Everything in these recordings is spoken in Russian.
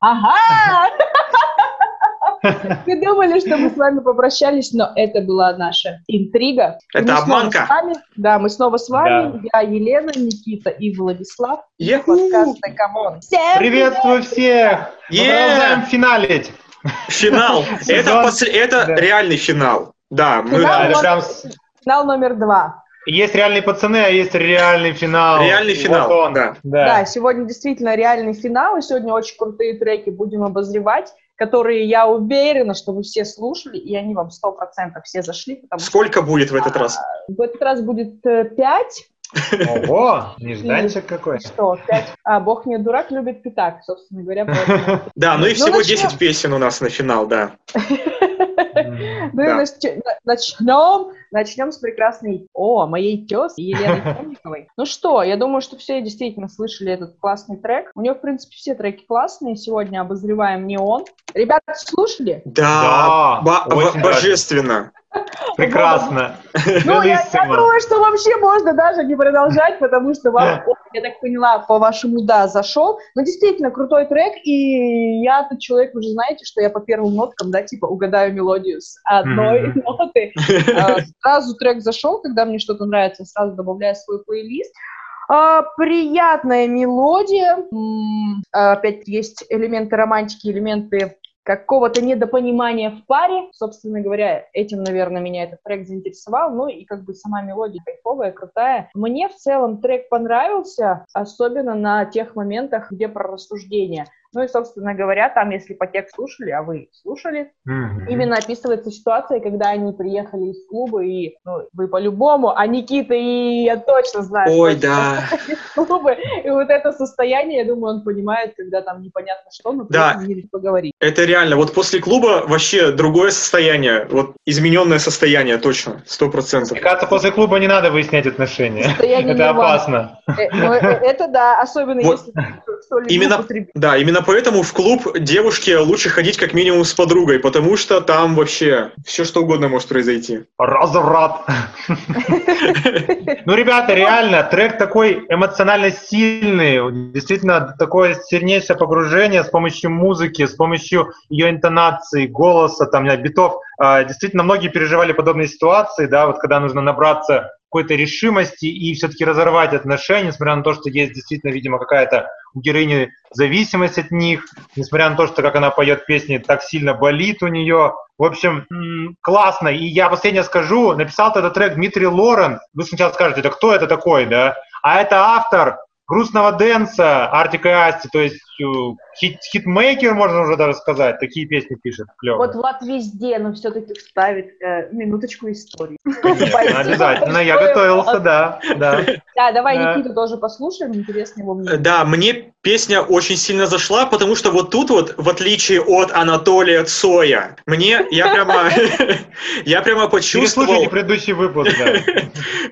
Ага! Мы думали, что мы с вами попрощались, но это была наша интрига. Это обманка. Да, мы снова с вами. Да. Я Елена, Никита и Владислав. Подкаст Come On. Приветствую всех! Продолжаем финалить. Финал. Это, это реальный финал. Да, мы... Финал номер два. Есть реальные пацаны, а есть реальный финал. Реальный финал, вот он. Да. да. Да, сегодня действительно реальный финал, и сегодня очень крутые треки будем обозревать которые я уверена, что вы все слушали, и они вам сто процентов все зашли. Сколько что, будет в этот раз? А, в этот раз будет э, пять. Ого, нежданчик какой. Что, пять? А, бог не дурак, любит пятак, собственно говоря. Да, ну и всего ну, 10 песен у нас на финал, да. Ну и начнем, начнем с прекрасной, о, моей тезки Елены Темниковой. Ну что, я думаю, что все действительно слышали этот классный трек. У нее, в принципе, все треки классные. Сегодня обозреваем «Неон». Ребята, слушали? Да, божественно. Прекрасно. Ну, я, я думаю, что вообще можно даже не продолжать, потому что вам, я так поняла, по вашему «да» зашел. Но действительно, крутой трек, и я тот человек, вы же знаете, что я по первым ноткам, да, типа, угадаю мелодию с одной mm-hmm. ноты. А, сразу трек зашел, когда мне что-то нравится, сразу добавляю свой плейлист. Uh, приятная мелодия. Mm, опять есть элементы романтики, элементы какого-то недопонимания в паре. Собственно говоря, этим, наверное, меня этот трек заинтересовал. Ну и как бы сама мелодия кайфовая, крутая. Мне в целом трек понравился, особенно на тех моментах, где про рассуждение. Ну и, собственно говоря, там, если по тексту слушали, а вы слушали, mm-hmm. именно описывается ситуация, когда они приехали из клуба, и ну, вы по-любому, а Никита и я точно знаю, Ой, да. клуба, и вот это состояние, я думаю, он понимает, когда там непонятно что, но да. не поговорить. Это реально, вот после клуба вообще другое состояние, вот измененное состояние, точно, сто процентов. Мне кажется, после клуба не надо выяснять отношения, это опасно. Э, э, это да, особенно если именно, да, именно поэтому в клуб девушке лучше ходить как минимум с подругой, потому что там вообще все что угодно может произойти. Разврат. Ну, ребята, реально, трек такой эмоционально сильный, действительно такое сильнейшее погружение с помощью музыки, с помощью ее интонации, голоса, там, битов. А, действительно, многие переживали подобные ситуации, да, вот когда нужно набраться какой-то решимости и все-таки разорвать отношения, несмотря на то, что есть действительно, видимо, какая-то у героини зависимость от них, несмотря на то, что как она поет песни, так сильно болит у нее. В общем, классно. И я последнее скажу, написал этот трек Дмитрий Лорен. Вы сначала скажете, это кто это такой, да? А это автор грустного дэнса Артика и Асти, то есть э, хит, хитмейкер, можно уже даже сказать, такие песни пишет, клево. Вот Влад везде, но все-таки вставит э, минуточку истории. Конечно, обязательно, я готовился, да, да. Да, давай Никиту тоже послушаем, интересно его мнение. Да, мне песня очень сильно зашла, потому что вот тут вот, в отличие от Анатолия Цоя, мне, я прямо, я прямо почувствовал... Переслушайте предыдущий выпуск, да.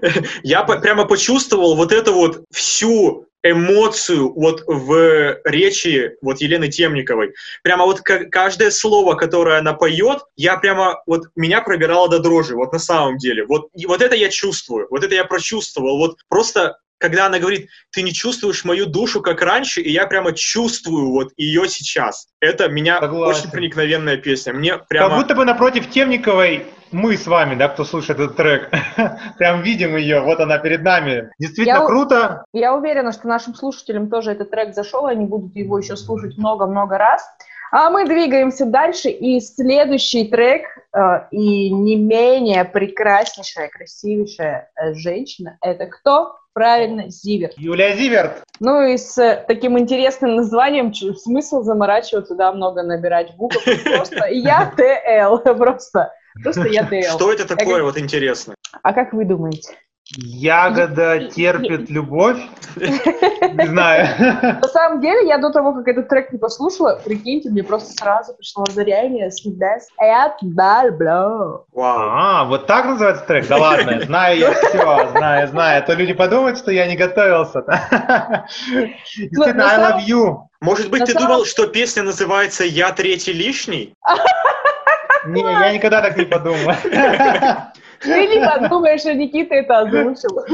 Я прямо почувствовал вот эту вот всю эмоцию вот в речи вот Елены Темниковой. Прямо вот каждое слово, которое она поет, я прямо, вот меня пробирало до дрожи, вот на самом деле. Вот, и вот это я чувствую, вот это я прочувствовал. Вот просто когда она говорит, ты не чувствуешь мою душу, как раньше, и я прямо чувствую вот ее сейчас. Это меня Согласен. очень проникновенная песня. Мне прямо... Как будто бы напротив Темниковой мы с вами, да, кто слушает этот трек, прям видим ее, вот она перед нами. Действительно я, круто. Я уверена, что нашим слушателям тоже этот трек зашел, они будут его еще слушать много-много раз. А мы двигаемся дальше, и следующий трек, э, и не менее прекраснейшая, красивейшая э, женщина, это кто? Правильно, Зиверт. Юлия Зиверт. Ну и с э, таким интересным названием, смысл заморачиваться, да, много набирать букв, просто я ТЛ, просто, просто я ТЛ. Что это такое, вот интересно? А как вы думаете? Ягода терпит любовь? Не знаю. На самом деле, я до того, как этот трек не послушала, прикиньте, мне просто сразу пришло озарение с небес. Вау. А, вот так называется трек? Да ладно, знаю я все, знаю, знаю. А то люди подумают, что я не готовился. Действительно, I love you. Может быть, ты думал, что песня называется «Я третий лишний»? Не, я никогда так не подумал. Ты не подумаешь, что Никита это озвучил.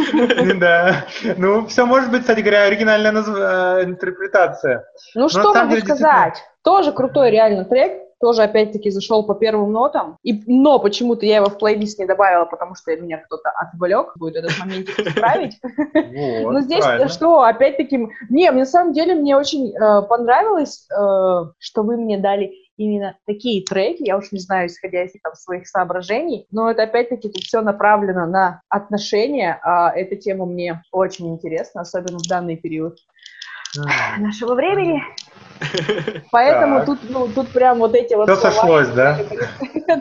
Да. Ну, все может быть, кстати говоря, оригинальная э, интерпретация. Ну, что могу сказать? Тоже крутой реально трек, тоже опять-таки зашел по первым нотам, и, но почему-то я его в плейлист не добавила, потому что меня кто-то отвлек, будет этот момент исправить. Но здесь что, опять-таки, не, на самом деле мне очень э, понравилось, э, что вы мне дали именно такие треки, я уж не знаю, исходя из там, своих соображений, но это опять-таки тут все направлено на отношения, а эта тема мне очень интересна, особенно в данный период нашего времени. Поэтому тут, ну, тут прям вот эти вот Все сошлось, да?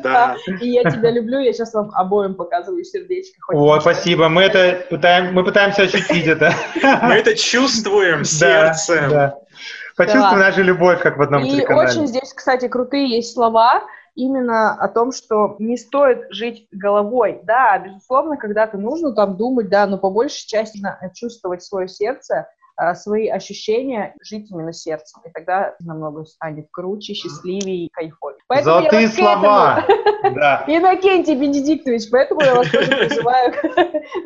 Да. И я тебя люблю, я сейчас вам обоим показываю сердечко. О, спасибо, мы это пытаем, мы пытаемся ощутить это. Мы это чувствуем сердцем. Да, Почувствуй нашу любовь, как в одном И очень здесь, кстати, крутые есть слова, именно о том, что не стоит жить головой. Да, безусловно, когда-то нужно там думать, да, но по большей части чувствовать свое сердце, свои ощущения жить именно сердцем. И тогда намного станет круче, счастливее и кайфовее. Поэтому Золотые слова! Да. Иннокентий Бенедиктович, поэтому я вас тоже призываю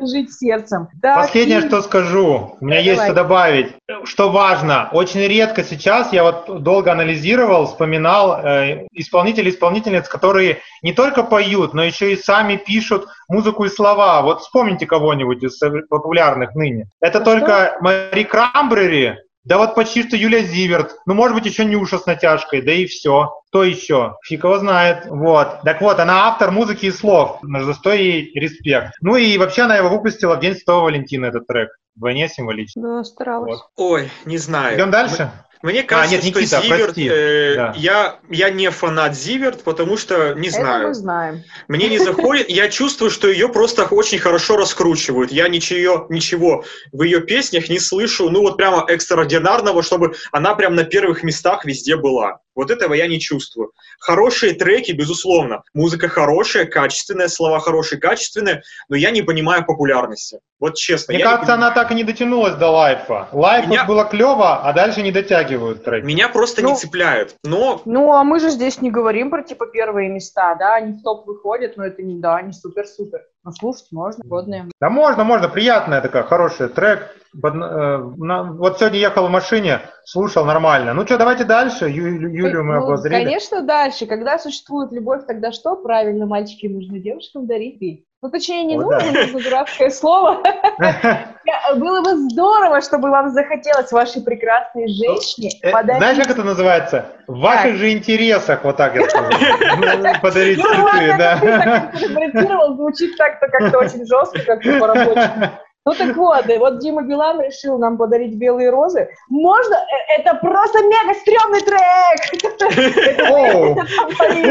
жить сердцем. Последнее, что скажу, у меня есть что добавить. Что важно, очень редко сейчас, я вот долго анализировал, вспоминал э, исполнителей, исполнительниц, которые не только поют, но еще и сами пишут музыку и слова. Вот вспомните кого-нибудь из популярных ныне. Это а только что? Мари Крамбрери, да вот почти что Юлия Зиверт, ну, может быть, еще Нюша с натяжкой, да и все. Кто еще? Фиг его знает. Вот. Так вот, она автор музыки и слов. За что ей респект. Ну и вообще она его выпустила в День Святого Валентина, этот трек. Вдвойне символично. Да, старалась. Вот. Ой, не знаю. Идем дальше? Мне кажется, а, нет, Никита, что Зиверт, прости. э, да. я, я не фанат Зиверт, потому что не знаю. Это мы знаем. Мне не заходит, я чувствую, что ее просто очень хорошо раскручивают. Я ничего, ничего в ее песнях не слышу, ну вот прямо экстраординарного, чтобы она прям на первых местах везде была. Вот этого я не чувствую. Хорошие треки, безусловно. Музыка хорошая, качественная, слова хорошие, качественные, но я не понимаю популярности. Вот честно. Мне кажется, она так и не дотянулась до Life а. Life Меня... было клево, а дальше не дотягивают треки. Меня просто ну, не цепляют. Но... Ну, а мы же здесь не говорим про типа первые места, да, они в топ выходят, но это не, да, не супер-супер. Но слушать можно, годные. Да можно, можно, приятная такая, хороший трек. Э, вот сегодня ехал в машине, слушал нормально. Ну что, давайте дальше. Ю, Юлю мы ну, обозрели. Конечно, дальше. Когда существует любовь, тогда что? Правильно, мальчики нужно девушкам дарить. Ну, точнее, не О, нужно, да. нужно дурацкое слово. Было бы здорово, чтобы вам захотелось вашей прекрасной ну, женщине э, подарить... Знаешь, как это называется? В ваших же интересах, вот так я скажу. Подарить ну, цветы, да. интерпретировал, звучит так-то как-то очень жестко, как-то по-рабочему. Ну так вот, вот Дима Билан решил нам подарить белые розы. Можно? Э, это просто мега стрёмный трек!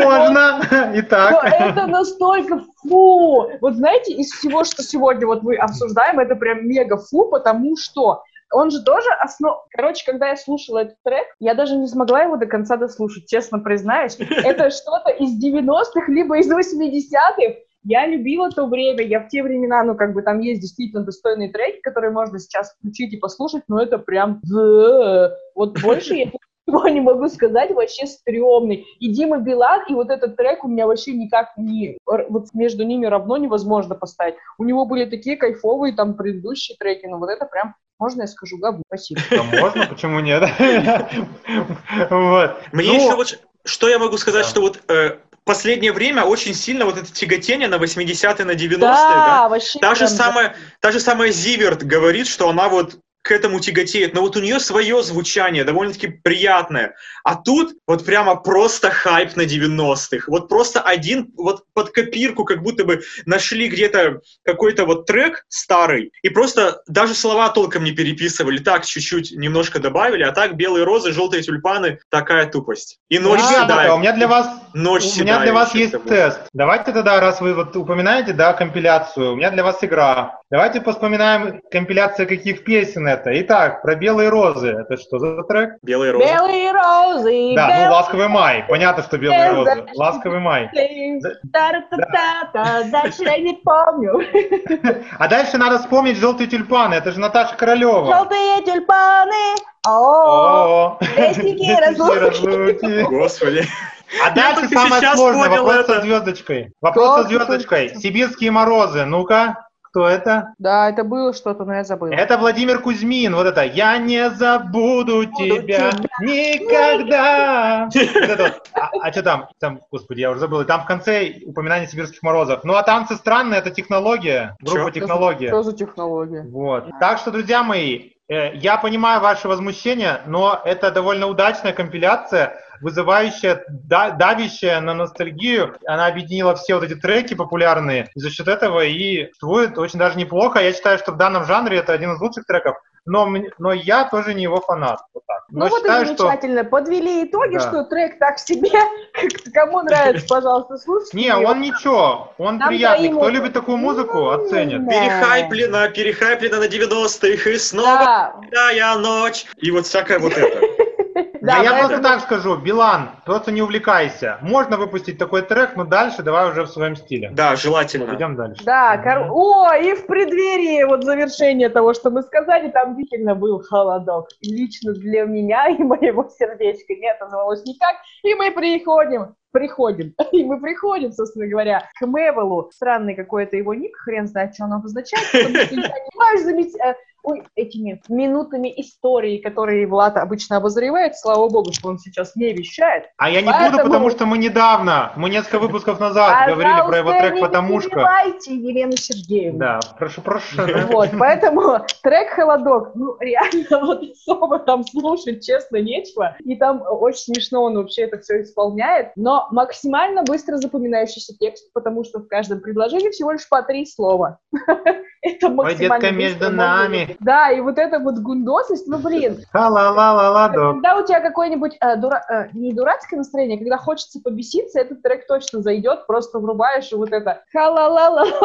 Можно! Итак. Это настолько фу! Вот знаете, из всего, что сегодня вот мы обсуждаем, это прям мега фу, потому что он же тоже основ... Короче, когда я слушала этот трек, я даже не смогла его до конца дослушать, честно признаюсь. Это что-то из 90-х, либо из 80-х, я любила то время, я в те времена, ну, как бы там есть действительно достойные треки, которые можно сейчас включить и послушать, но это прям... Вот больше я ничего не могу сказать, вообще стрёмный. И Дима Билан, и вот этот трек у меня вообще никак не... Вот между ними равно невозможно поставить. У него были такие кайфовые там предыдущие треки, но вот это прям можно я скажу габу? Спасибо. Да можно, почему нет? Мне еще вот, что я могу сказать, что вот э, последнее время очень сильно вот это тяготение на 80-е, на 90-е, да? да? Вообще та, же самая, та же самая Зиверт говорит, что она вот к этому тяготеет, но вот у нее свое звучание, довольно-таки приятное. А тут вот прямо просто хайп на 90-х. Вот просто один, вот под копирку как будто бы нашли где-то какой-то вот трек старый, и просто даже слова толком не переписывали, так чуть-чуть немножко добавили, а так белые розы, желтые тюльпаны, такая тупость. И ночь Ребята, седая. у меня для вас, ночь у меня для вас есть тест. Давайте тогда, раз вы вот упоминаете, да, компиляцию, у меня для вас игра. Давайте вспоминаем компиляция каких песен это. Итак, про белые розы. Это что за трек? Белые розы. Белые розы. Да, ну ласковый май. Понятно, что белые розы. Ласковый май. Дальше я не помню. А дальше надо вспомнить желтые тюльпаны. Это же Наташа Королева. Желтые тюльпаны. О, Вестники разлуки. Господи. А дальше самое сложное. Вопрос со звездочкой. Вопрос со звездочкой. Сибирские морозы. Ну-ка. Кто это? Да, это было что-то, но я забыла. Это Владимир Кузьмин. Вот это «Я не забуду тебя никогда». Вот это вот. А, а что там? Там, господи, я уже забыл. И Там в конце упоминание сибирских морозов. Ну а танцы странные, это технология. Группа Чё? технология. Что за технология? Вот. Так что, друзья мои, э, я понимаю ваше возмущение, но это довольно удачная компиляция, вызывающая, да- давящая на ностальгию. Она объединила все вот эти треки популярные. И за счет этого и существует очень даже неплохо. Я считаю, что в данном жанре это один из лучших треков. Но, мне- но я тоже не его фанат. Вот так. Ну Но вот считаю, и замечательно. Подвели итоги, Да. что трек так себе. Кому нравится, пожалуйста, слушайте. Не, его. он ничего, он Там приятный. Кто любит такую музыку, Ну, оценит. да. Перехайплено, перехайплено на 90-х, и снова Да, я ночь. И вот всякое вот это. Да, я просто поэтому- так скажу, Билан, просто не увлекайся. Можно выпустить такой трек, но дальше давай уже в своем стиле. Да, желательно. Идем дальше. Да, кор- о, и в преддверии вот завершения того, что мы сказали, там действительно был холодок. И Лично для меня и моего сердечка не отозвалось никак. И мы приходим, приходим, и мы приходим, собственно говоря, к Мевелу. Странный какой-то его ник, хрен знает, что он обозначает, потому что я не понимаю замет- ой, этими минутами истории, которые Влад обычно обозревает. Слава богу, что он сейчас не вещает. А я не Поэтому- буду, потому что мы недавно, мы несколько выпусков назад говорили про его Пожалуйста, трек не «Потому что». перебивайте Елену Сергеевну. Да, прошу, прошу. Вот, поэтому трек «Холодок», ну, реально, вот особо там слушать, честно, нечего. И там очень смешно он вообще это все исполняет, но максимально быстро запоминающийся текст, потому что в каждом предложении всего лишь по три слова. Это Ой, максимально детка, быстро между нами. Да, и вот эта вот гундосость, ну, блин, Ха-ла-ла-ла-ла-док. когда у тебя какое-нибудь э, дура- э, не дурацкое настроение, когда хочется побеситься, этот трек точно зайдет, просто врубаешь и вот это ха-ла-ла-ла,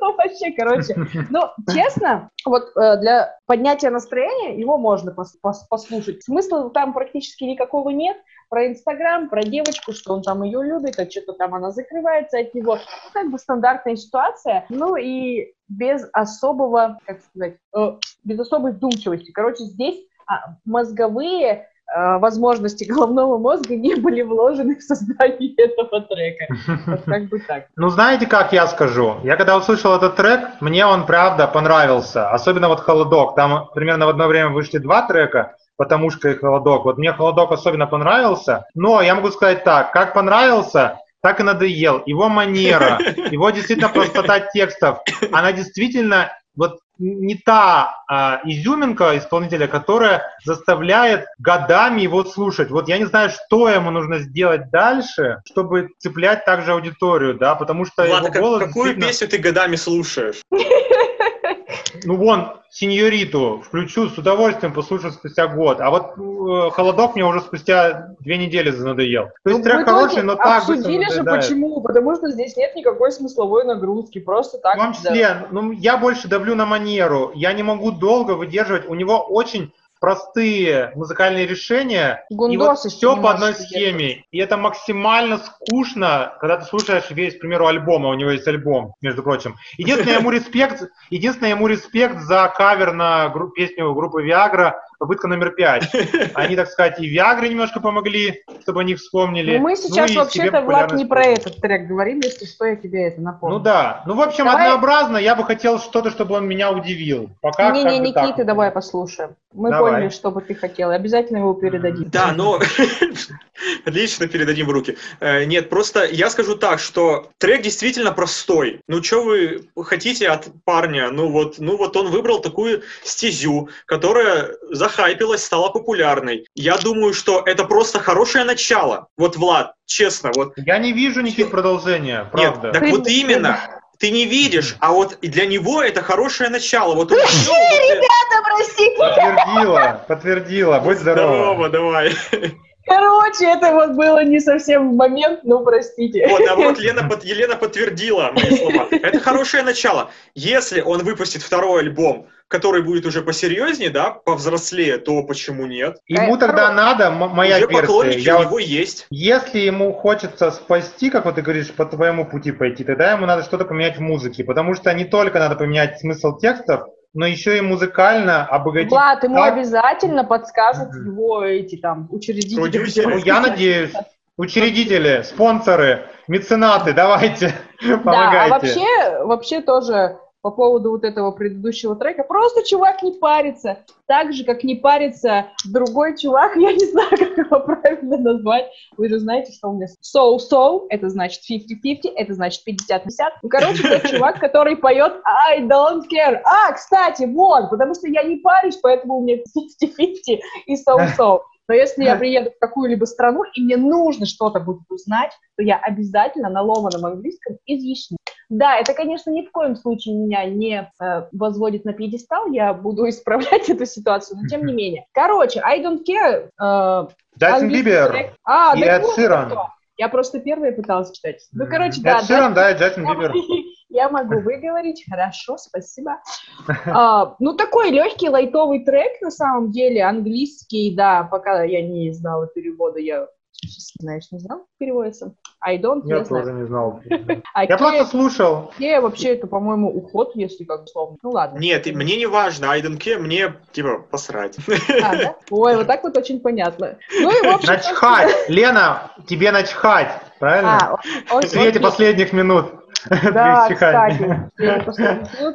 Ну, вообще, короче. Ну, честно, вот э, для поднятия настроения его можно пос- пос- послушать. Смысла там практически никакого нет. Про Инстаграм, про девочку, что он там ее любит, а что-то там она закрывается от него. Ну, как бы стандартная ситуация. Ну и без особого, как сказать, э, без особой вдумчивости. Короче, здесь а, мозговые э, возможности головного мозга не были вложены в создание этого трека. Вот как бы так. Ну, знаете, как я скажу? Я когда услышал этот трек, мне он правда понравился. Особенно вот «Холодок». Там примерно в одно время вышли два трека, потому что и «Холодок». Вот мне «Холодок» особенно понравился. Но я могу сказать так, как понравился, так и надоел. Его манера, его действительно простота текстов, она действительно вот не та а, изюминка исполнителя, которая заставляет годами его слушать. Вот я не знаю, что ему нужно сделать дальше, чтобы цеплять также аудиторию, да, потому что Ладно, его как- голос какую действительно- песню ты годами слушаешь? Ну вон, сеньориту включу, с удовольствием послушаю спустя год. А вот э, холодок мне уже спустя две недели надоел. То есть Ну, трек хороший, но так быстро обсудили же почему, потому что здесь нет никакой смысловой нагрузки, просто так. В том числе, ну, я больше давлю на манеру. Я не могу долго выдерживать. У него очень простые музыкальные решения. и вот Гундосы все по одной схеме. И это максимально скучно, когда ты слушаешь весь, к примеру, альбом, а у него есть альбом, между прочим. Единственное ему респект, единственное ему респект за кавер на гру- песню группы Viagra «Попытка номер пять». Они, так сказать, и Viagra немножко помогли, чтобы они вспомнили. Ну, мы сейчас и вообще-то, Влад, не про этот трек говорим, если что, я тебе это напомню. Ну да. Ну, в общем, Давай- однообразно. Я бы хотел что-то, чтобы он меня удивил. Пока Не-не, бы так. Давай послушаем. Мы Давай. поняли, что бы ты хотел. Обязательно его передадим. Да, но отлично передадим в руки. Э, Нет, просто я скажу так, что трек действительно простой. Ну, что вы хотите от парня? Ну вот, ну вот он выбрал такую стезю, которая захайпилась, стала популярной. Я думаю, что это просто хорошее начало. Вот, Влад, честно, вот. Я не вижу никаких продолжения, правда. Нет, так вот именно. Ты не видишь, а вот и для него это хорошее начало. Вот он это- Да, простите. Подтвердила, подтвердила. Будь здорова. Здорово, давай. Короче, это вот было не совсем в момент, ну, простите. Вот, а вот Лена, под- Елена подтвердила мои слова. Это хорошее начало. Если он выпустит второй альбом, который будет уже посерьезнее, да, повзрослее, то почему нет? Ему Э, тогда хорош. надо, моя уже версия. поклонники Я у вот- него есть. Если ему хочется спасти, как вот ты говоришь, по твоему пути пойти, тогда ему надо что-то поменять в музыке. Потому что не только надо поменять смысл текстов, но еще и музыкально обогатить. Влад, ему так. обязательно подскажут Мгм. его эти там учредители. Продюсеры. Ну, я надеюсь. Учредители, спонсоры, меценаты, давайте, Да, а помогайте. вообще, вообще тоже по поводу вот этого предыдущего трека. Просто чувак не парится. Так же, как не парится другой чувак, я не знаю, как его правильно назвать. Вы же знаете, что у меня so-so, это значит 50-50, это значит 50-50. Ну, короче, тот чувак, который поет I don't care. А, кстати, вот, потому что я не парюсь, поэтому у меня 50-50 и so-so. Но если я приеду в какую-либо страну, и мне нужно что-то будет узнать, то я обязательно на ломаном английском изъясню. Да, это, конечно, ни в коем случае меня не э, возводит на пьедестал, я буду исправлять эту ситуацию, но тем не менее. Короче, I don't care. Э, Бибер а, и Эд Ширан. Я просто первая пыталась читать. Ну, короче, да. Эд Ширан, да, Джастин Бибер. Я могу выговорить, хорошо, спасибо. А, ну, такой легкий лайтовый трек, на самом деле, английский, да, пока я не знала перевода, я знаешь, не знал, переводится. I don't, я, я тоже знаю. не знал. А я просто слушал. Кея вообще это, по-моему, уход, если как условно. Ну ладно. Нет, и мне не важно, I don't care, мне, типа, посрать. А, да? Ой, вот так вот очень понятно. Ну и в общем... Начхать! Лена, тебе начхать, правильно? А, В свете окей. последних минут. Да, кстати.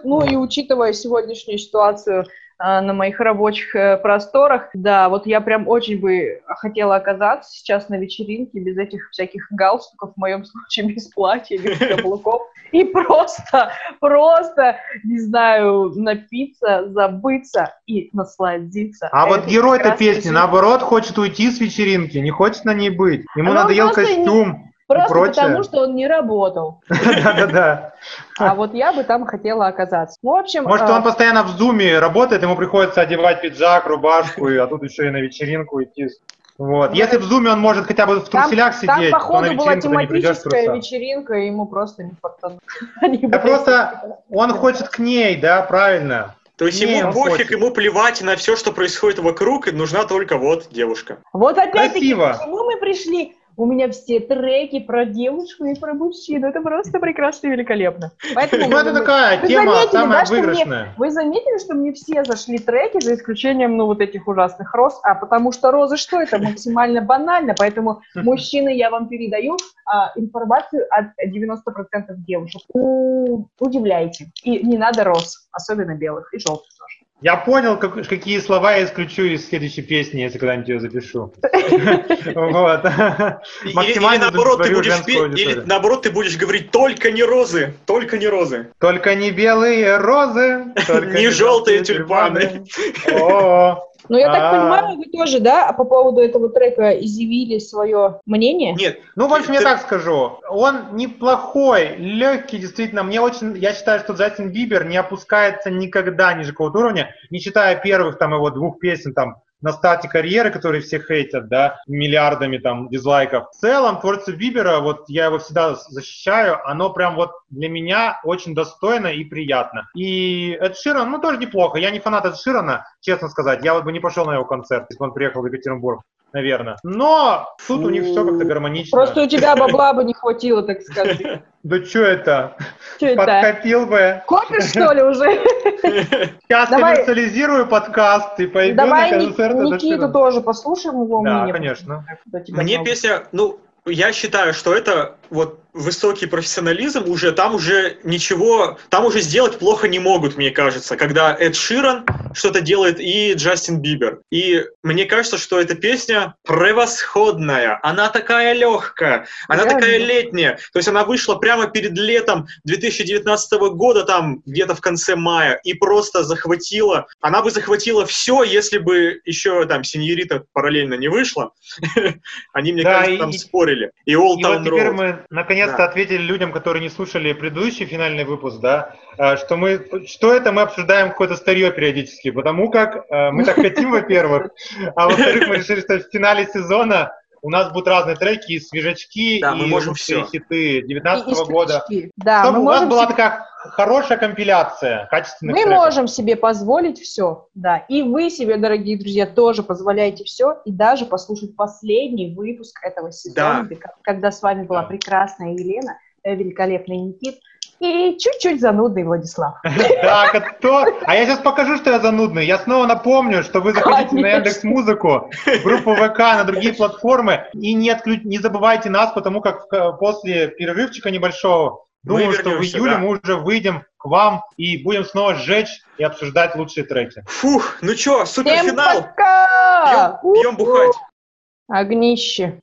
Ну и учитывая сегодняшнюю ситуацию на моих рабочих э, просторах, да, вот я прям очень бы хотела оказаться сейчас на вечеринке без этих всяких галстуков, в моем случае без платья, без каблуков, и просто, просто, не знаю, напиться, забыться и насладиться. А вот герой этой песни, жизнью. наоборот, хочет уйти с вечеринки, не хочет на ней быть. Ему А ну, надоел не- костюм. Просто прочее. потому, что он не работал. Да-да-да. А вот я бы там хотела оказаться. Ну, в общем... Может, а, он постоянно в зуме работает, ему приходится одевать пиджак, рубашку, и, а тут еще и на вечеринку идти. Вот. Ну, Если в зуме он может хотя бы в Там, труселях там, сидеть, то на походу, была не придешь в тематическая вечеринка, и ему просто не фартануло. Да просто он хочет к ней, да, правильно. То есть ему пофиг, ему плевать на все, что происходит вокруг, и нужна только вот девушка. Вот опять-таки, к чему мы пришли? У меня все треки про девушку и про мужчину. Это просто прекрасно и великолепно. Поэтому Ну, мы- это такая Вы тема заметили, самая да, что мне- выигрышная. Вы заметили, что мне все зашли треки, за исключением, ну, вот этих ужасных роз, а потому что розы что это? Максимально банально, поэтому, мужчины, я вам передаю а, информацию от 90% девушек. У- Удивляйте. И не надо роз, особенно белых и желтых тоже. Я понял, как- какие слова я исключу из следующей песни, если когда-нибудь ее запишу. Или, наоборот, ты будешь или наоборот, ты будешь говорить только не розы, только не розы. Только не белые розы, только Не желтые тюльпаны. О, Ну, я так А. понимаю, вы тоже, да, по поводу этого трека изъявили свое мнение? Нет, Ну, в общем, я так скажу. Он неплохой, легкий, действительно. Мне очень, я считаю, что Джастин Бибер не опускается никогда ниже какого-то уровня, не считая первых там его двух песен там на старте карьеры, которые все хейтят, да, миллиардами там дизлайков. В целом, творчество Бибера, вот я его всегда защищаю, оно прям вот для меня очень достойно и приятно. И Эд Ширан, ну, тоже неплохо. Я не фанат Эд Ширана, честно сказать. Я вот бы не пошел на его концерт, если бы он приехал в Екатеринбург, наверное. Но тут у них все как-то гармонично. Просто у тебя бабла бы не хватило, так сказать. Да что это? Что это? Подкопил бы. Копишь, что ли, уже? Сейчас Давай. коммерциализирую подкаст и пойду Давай на Ни- концерт. Эда Никиту тоже послушаем его Да, мнение. конечно. Кто тебя мне песня, ну, я считаю, что это вот высокий профессионализм уже, там уже ничего, там уже сделать плохо не могут, мне кажется, когда Эд Ширан что-то делает и Джастин Бибер. И мне кажется, что эта песня превосходная, она такая легкая, она Реально. такая летняя, то есть она вышла прямо перед летом 2019 года, там где-то в конце мая, и просто захватила, она бы захватила все, если бы еще там Синьорита параллельно не вышла. Они, мне кажется, там спорили. И Old Town Road. Наконец-то Да. ответили людям, которые не слушали предыдущий финальный выпуск, да, э, что мы, что это мы обсуждаем какое-то старье периодически, потому как э, мы так хотим, во-первых, а во-вторых, мы решили, что в финале сезона у нас будут разные треки, и свежачки, Да, мы и можем лучшие всё. хиты И- и 19 года. скрички. Да, Чтобы мы у нас можем, была себе, такая хорошая компиляция качественных мы треков. можем себе позволить все, да. И вы себе, дорогие друзья, тоже позволяете все, и даже послушать последний выпуск этого сезона, Да. когда с вами была Да. прекрасная Елена, э, великолепный Никит и чуть-чуть занудный Владислав. Так, а кто? А я сейчас покажу, что я занудный. Я снова напомню, что вы заходите на. Яндекс Музыку, группу ВК, на другие платформы и не, отклю- не забывайте нас, потому как после перерывчика небольшого Думаю, Мы что в июле да. мы уже выйдем к вам и будем снова сжечь и обсуждать лучшие треки. Фух, ну чё, Всем суперфинал. пока! Пьем, пьем бухать. Огнище.